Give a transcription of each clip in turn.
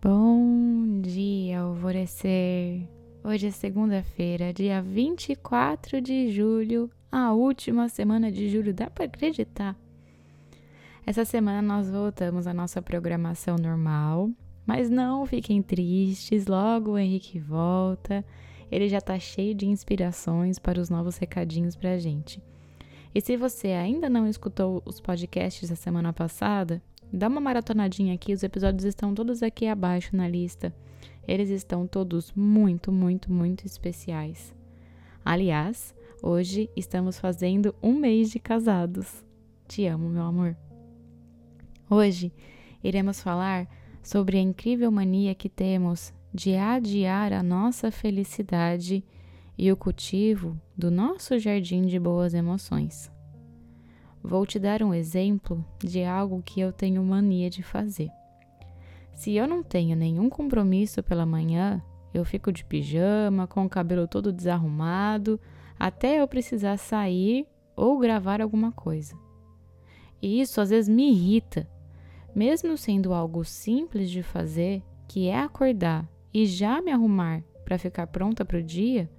Bom dia, alvorecer. Hoje é segunda-feira, dia 24 de julho, a última semana de julho, dá para acreditar? Essa semana nós voltamos à nossa programação normal, mas não fiquem tristes, logo o Henrique volta. Ele já tá cheio de inspirações para os novos recadinhos pra gente. E se você ainda não escutou os podcasts da semana passada, dá uma maratonadinha aqui, os episódios estão todos aqui abaixo na lista. Eles estão todos muito, muito, muito especiais. Aliás, hoje estamos fazendo um mês de casados. Te amo, meu amor. Hoje iremos falar sobre a incrível mania que temos de adiar a nossa felicidade e o cultivo do nosso jardim de boas emoções. Vou te dar um exemplo de algo que eu tenho mania de fazer. Se eu não tenho nenhum compromisso pela manhã, eu fico de pijama, com o cabelo todo desarrumado, até eu precisar sair ou gravar alguma coisa. E isso às vezes me irrita, mesmo sendo algo simples de fazer, que é acordar e já me arrumar para ficar pronta para o dia,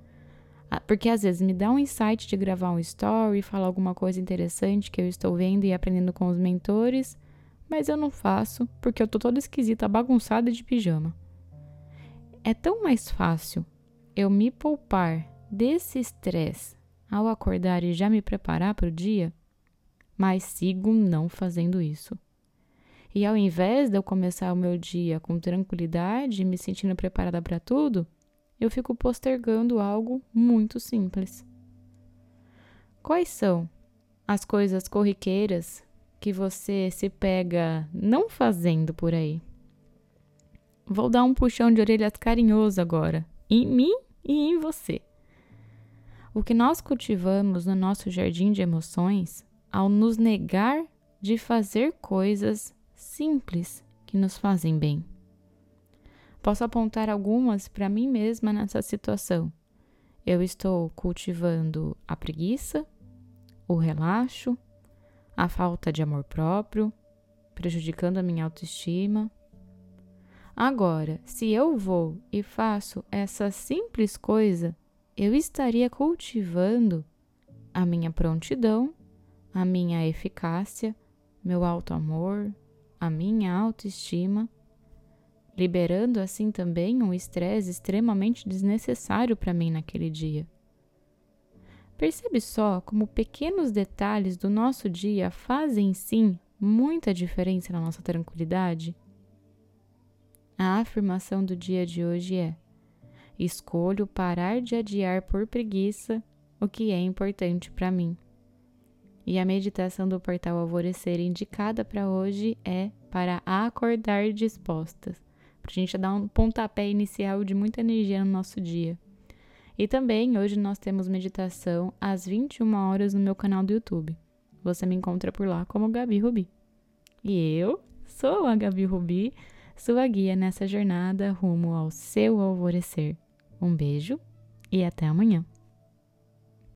porque às vezes me dá um insight de gravar um story, falar alguma coisa interessante que eu estou vendo e aprendendo com os mentores, mas eu não faço porque eu tô toda esquisita, bagunçada de pijama. É tão mais fácil eu me poupar desse estresse ao acordar e já me preparar para o dia, mas sigo não fazendo isso. E ao invés de eu começar o meu dia com tranquilidade, me sentindo preparada para tudo, eu fico postergando algo muito simples. Quais são as coisas corriqueiras que você se pega não fazendo por aí? Vou dar um puxão de orelhas carinhoso agora, em mim e em você. O que nós cultivamos no nosso jardim de emoções ao nos negar de fazer coisas simples que nos fazem bem. Posso apontar algumas para mim mesma nessa situação. Eu estou cultivando a preguiça, o relaxo, a falta de amor próprio, prejudicando a minha autoestima. Agora, se eu vou e faço essa simples coisa, eu estaria cultivando a minha prontidão, a minha eficácia, meu alto amor, a minha autoestima liberando assim também um estresse extremamente desnecessário para mim naquele dia. Percebe só como pequenos detalhes do nosso dia fazem sim muita diferença na nossa tranquilidade? A afirmação do dia de hoje é: escolho parar de adiar por preguiça o que é importante para mim. E a meditação do portal Alvorecer indicada para hoje é para acordar dispostas para a gente dar um pontapé inicial de muita energia no nosso dia. E também hoje nós temos meditação às 21 horas no meu canal do YouTube. Você me encontra por lá como Gabi Rubi. E eu sou a Gabi Rubi, sua guia nessa jornada rumo ao seu alvorecer. Um beijo e até amanhã.